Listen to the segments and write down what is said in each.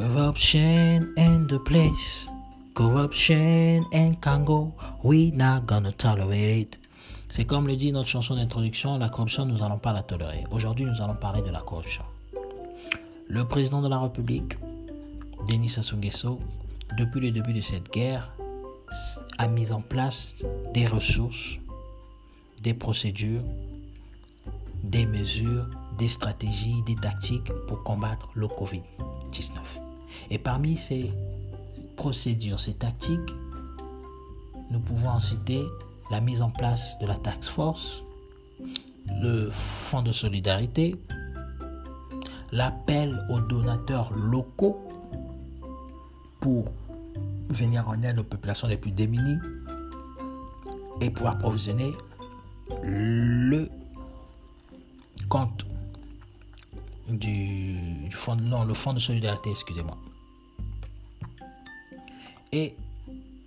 Corruption in the place. Corruption in Congo. We not gonna tolerate it. C'est comme le dit notre chanson d'introduction, la corruption, nous allons pas la tolérer. Aujourd'hui, nous allons parler de la corruption. Le président de la République, Denis Sassou Nguesso, depuis le début de cette guerre, a mis en place des ressources, des procédures, des mesures, des stratégies, des tactiques pour combattre le Covid-19. Et parmi ces procédures, ces tactiques, nous pouvons en citer la mise en place de la tax force, le fonds de solidarité, l'appel aux donateurs locaux pour venir en aide aux populations les plus démunies et pour approvisionner le compte du, fonds, non, le fonds de solidarité, excusez-moi. Et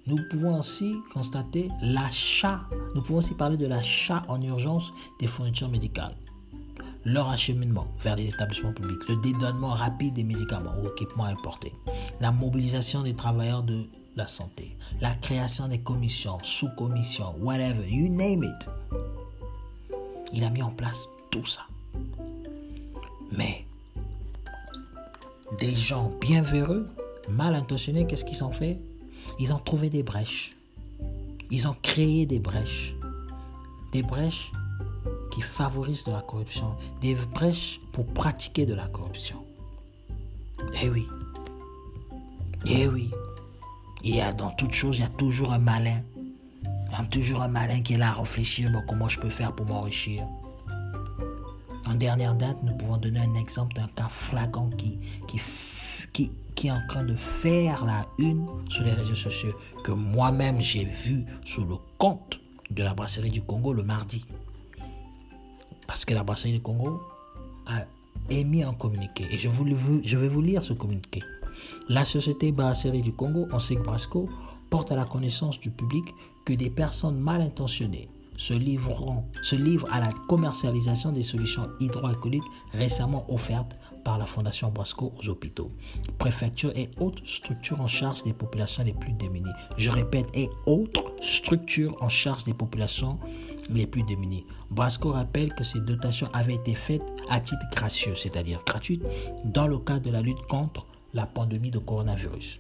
nous pouvons aussi constater l'achat, nous pouvons aussi parler de l'achat en urgence des fournitures médicales, leur acheminement vers les établissements publics, le dédouanement rapide des médicaments ou équipements importés, la mobilisation des travailleurs de la santé, la création des commissions, sous-commissions, whatever, you name it. Il a mis en place tout ça. Mais des gens bien véreux, mal intentionnés, qu'est-ce qu'ils ont fait? Ils ont trouvé des brèches. Ils ont créé des brèches. Des brèches qui favorisent de la corruption. Des brèches pour pratiquer de la corruption. Eh oui. Eh oui. Il y a dans toute chose, il y a toujours un malin. Il y a toujours un malin qui est là à réfléchir comment je peux faire pour m'enrichir? En dernière date, nous pouvons donner un exemple d'un cas flagrant qui, est en train de faire la une sur les réseaux sociaux, que moi-même j'ai vu sur le compte de la brasserie du Congo le mardi. Parce que la brasserie du Congo a émis un communiqué. Et je vais vous lire ce communiqué. La société brasserie du Congo, en Brasco, porte à la connaissance du public que des personnes mal intentionnées se, livreront, se livrent à la commercialisation des solutions hydroalcooliques récemment offertes par la Fondation Brasco aux hôpitaux, préfectures et autres structures en charge des populations les plus démunies. Je répète, et autres structures en charge des populations les plus démunies. Brasco rappelle que ces dotations avaient été faites à titre gracieux, c'est-à-dire gratuite, dans le cadre de la lutte contre la pandémie de coronavirus.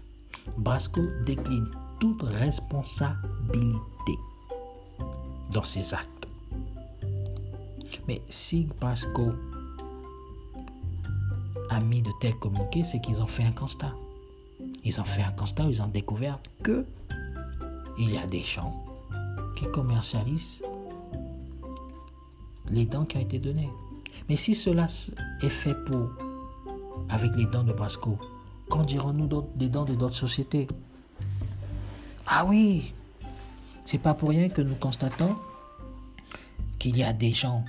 Brasco décline toute responsabilité dans ses actes. Mais si Brasco a mis de tels communiqués, c'est qu'ils ont fait un constat. Ils ont fait un constat, ils ont découvert que il y a des gens qui commercialisent les dents qui ont été données. Mais si cela est fait pour avec les dents de Brasco, Qu'en dirons-nous des dents de d'autres sociétés? Ah oui, c'est pas pour rien que nous constatons qu'il y a des gens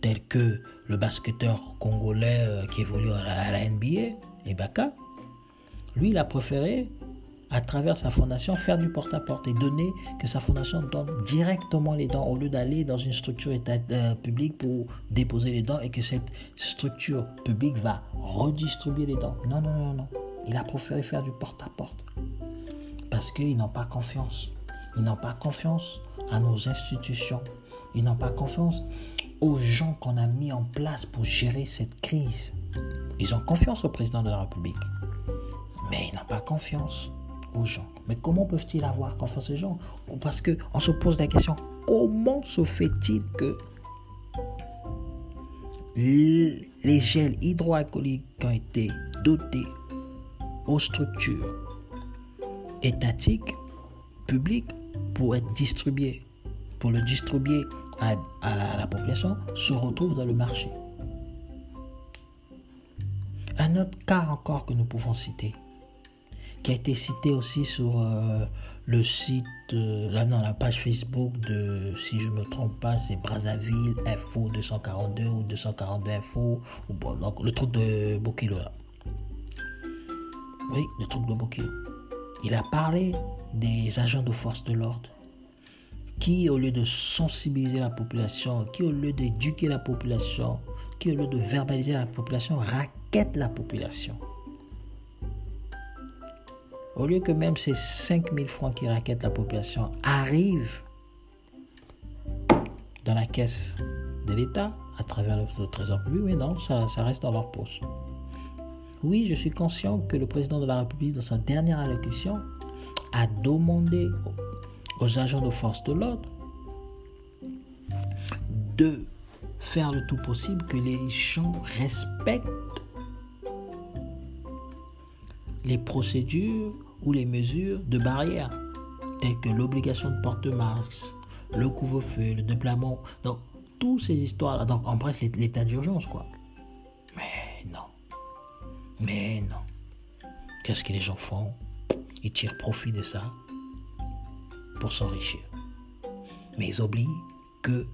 tels que le basketteur congolais euh, qui évolue à la, NBA, Ibaka. Lui, il a préféré à travers sa fondation, faire du porte-à-porte et donner que sa fondation donne directement les dents au lieu d'aller dans une structure euh, publique pour déposer les dents et que cette structure publique va redistribuer les dents. Non, non, non, non. Il a préféré faire du porte-à-porte parce qu'ils n'ont pas confiance. Ils n'ont pas confiance à nos institutions. Ils n'ont pas confiance aux gens qu'on a mis en place pour gérer cette crise. Ils ont confiance au président de la République, mais ils n'ont pas confiance aux gens. Mais comment peuvent-ils avoir confiance aux gens? Parce qu'on se pose la question, comment se fait-il que les gels hydroalcooliques qui ont été dotés aux structures étatiques, publiques, pour être distribués, pour le distribuer à, la, population, se retrouvent dans le marché. Un autre cas encore que nous pouvons citer, qui a été cité aussi sur euh, le site, euh, là, non, la page Facebook de, si je ne me trompe pas, c'est Brazzaville Info 242 ou 242 Info, ou bon, donc, le truc de Bokilo. Oui, le truc de Bokilo. Il a parlé des agents de force de l'ordre qui, au lieu de sensibiliser la population, qui, au lieu d'éduquer la population, qui, au lieu de verbaliser la population, raquette la population. au lieu que même ces 5000 francs qui raquettent la population arrivent dans la caisse de l'État à travers le, trésor public, mais non, ça, ça reste dans leur poche. Oui, je suis conscient que le président de la République, dans sa dernière allocution, a demandé aux agents de force de l'ordre de faire le tout possible que les gens respectent les procédures ou les mesures de barrière, telles que l'obligation de porter masque, le couvre-feu, le déploiement, donc toutes ces histoires-là, donc en bref l'état d'urgence quoi. Mais non, mais non. Qu'est-ce que les gens font? Ils tirent profit de ça pour s'enrichir. Mais ils oublient que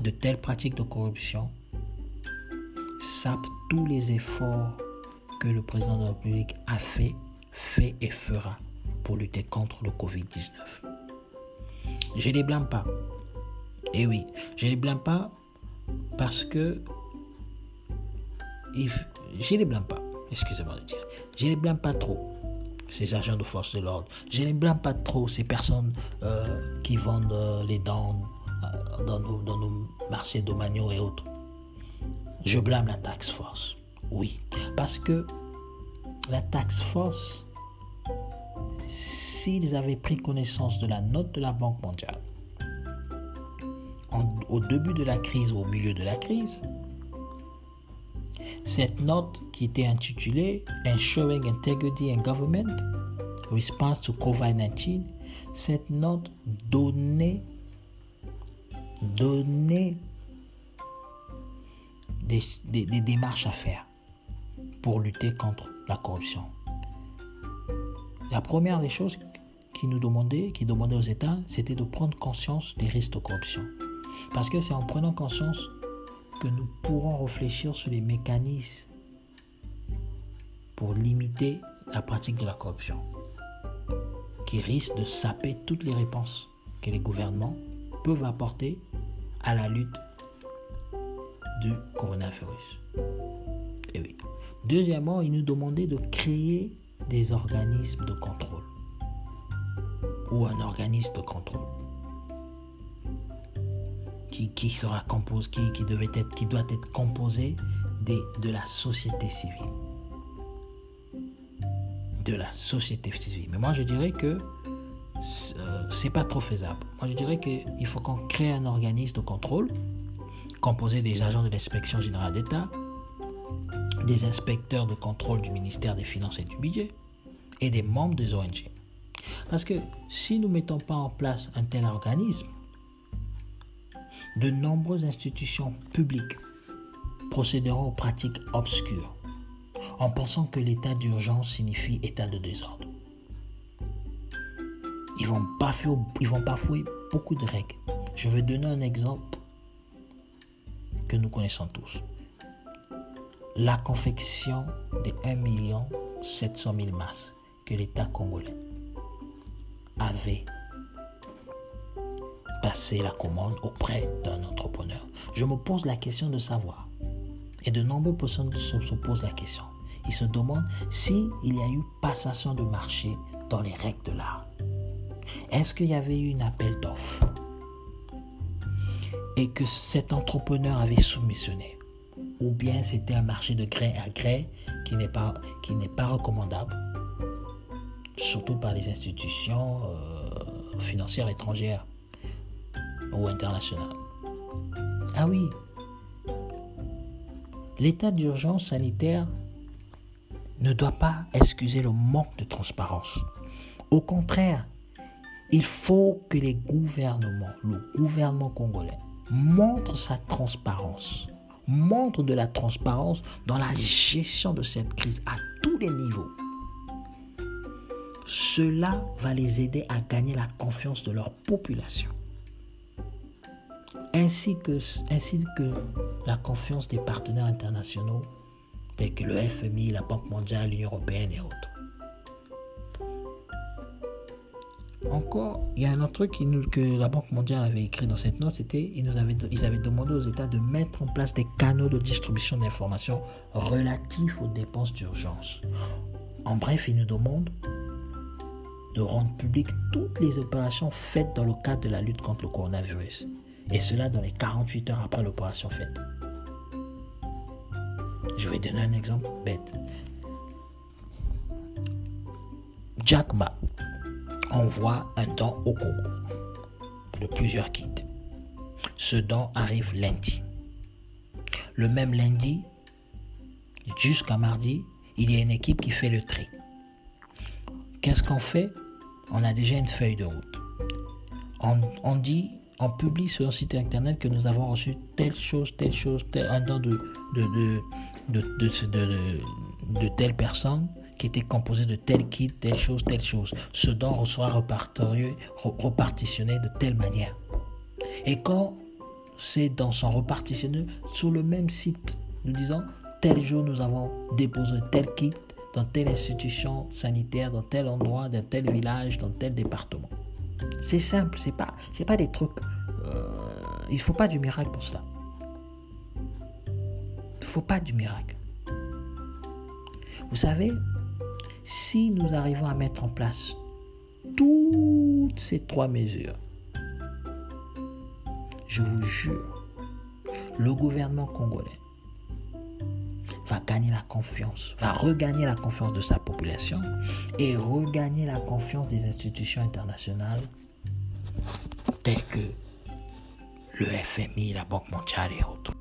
de telles pratiques de corruption sapent tous les efforts que le président de la République a fait, fait et fera pour lutter contre le Covid-19. Je ne les blâme pas. Eh oui, je ne les blâme pas parce que... Je ne les blâme pas, excusez-moi de dire. Je ne blâme pas trop, ces agents de force de l'ordre. Je ne blâme pas trop, ces personnes euh, qui vendent euh, les dents euh, dans nos, dans nos marchés et autres. Je blâme la taxe force. Oui, parce que la taxe force s'ils avaient pris connaissance de la note de la Banque mondiale au début de la crise ou au milieu de la crise, cette note qui était intitulée Ensuring Integrity in Government Response to COVID-19, cette note donnait, donnait des, des démarches à faire pour lutter contre la corruption. La première des choses qui nous demandait, qui demandait aux États, c'était de prendre conscience des risques de corruption. Parce que c'est en prenant conscience que nous pourrons réfléchir sur les mécanismes pour limiter la pratique de la corruption, qui risque de saper toutes les réponses que les gouvernements peuvent apporter à la lutte du coronavirus. Et oui. Deuxièmement, il nous demandait de créer des organismes de contrôle ou un organisme de contrôle qui, qui sera composé, qui, qui, devait être, qui doit être composé de, de la société civile. De la société civile. Mais moi, je dirais que euh, c'est pas trop faisable. Moi, je dirais qu'il faut qu'on crée un organisme de contrôle composé des agents de l'inspection générale d'État, des inspecteurs de contrôle du ministère des Finances et du Budget et des membres des ONG. Parce que si nous ne mettons pas en place un tel organisme, de nombreuses institutions publiques procéderont aux pratiques obscures en pensant que l'état d'urgence signifie état de désordre. Ils vont, bafouer, beaucoup de règles. Je vais donner un exemple que nous connaissons tous la confection de 1 700 000 masques que l'État congolais avait passé la commande auprès d'un entrepreneur. Je me pose la question de savoir, et de nombreuses personnes se, posent la question. Ils se demandent s'il y a eu passation de marché dans les règles de l'art. Est-ce qu'il y avait eu un appel d'offres et que cet entrepreneur avait soumissionné? Ou bien c'était un marché de gré à gré qui n'est pas, qui n'est pas recommandable, surtout par les institutions euh, financières étrangères? Ou internationales. Ah oui, l'état d'urgence sanitaire ne doit pas excuser le manque de transparence. Au contraire, il faut que les gouvernements, le gouvernement congolais, montre sa transparence montre de la transparence dans la gestion de cette crise à tous les niveaux. Cela va les aider à gagner la confiance de leur population, ainsi que, la confiance des partenaires internationaux tels que le FMI, la Banque mondiale, l'Union européenne et autres. Encore, il y a un autre truc que la Banque mondiale avait écrit dans cette note, c'était ils nous avaient, avaient demandé aux États de mettre en place des canaux de distribution d'informations relatifs aux dépenses d'urgence. En bref, ils nous demandent de rendre publiques toutes les opérations faites dans le cadre de la lutte contre le coronavirus. Et cela dans les 48 heures après l'opération faite. Je vais donner un exemple bête. Jack Ma envoie un don au Congo de plusieurs kits. Ce don arrive lundi. Le même lundi, jusqu'à mardi, il y a une équipe qui fait le tri. Qu'est-ce qu'on fait? On a déjà une feuille de route. On, dit, on publie sur le site internet que nous avons reçu telle chose, telle chose, un don de, de, de, telle personne qui était composé de tel kit, telle chose, telle chose. Ce don sera repartitionné de telle manière. Et quand c'est dans son repartitionné sur le même site, nous disons tel jour nous avons déposé tel kit dans telle institution sanitaire, dans tel endroit, dans tel village, dans tel département. C'est simple, c'est pas, pas des trucs. Euh, il faut pas du miracle pour cela. Il faut pas du miracle. Vous savez, si nous arrivons à mettre en place toutes ces trois mesures, je vous jure, le gouvernement congolais va gagner la confiance, va regagner la confiance de sa population et regagner la confiance des institutions internationales telles que le FMI, la Banque mondiale et autres.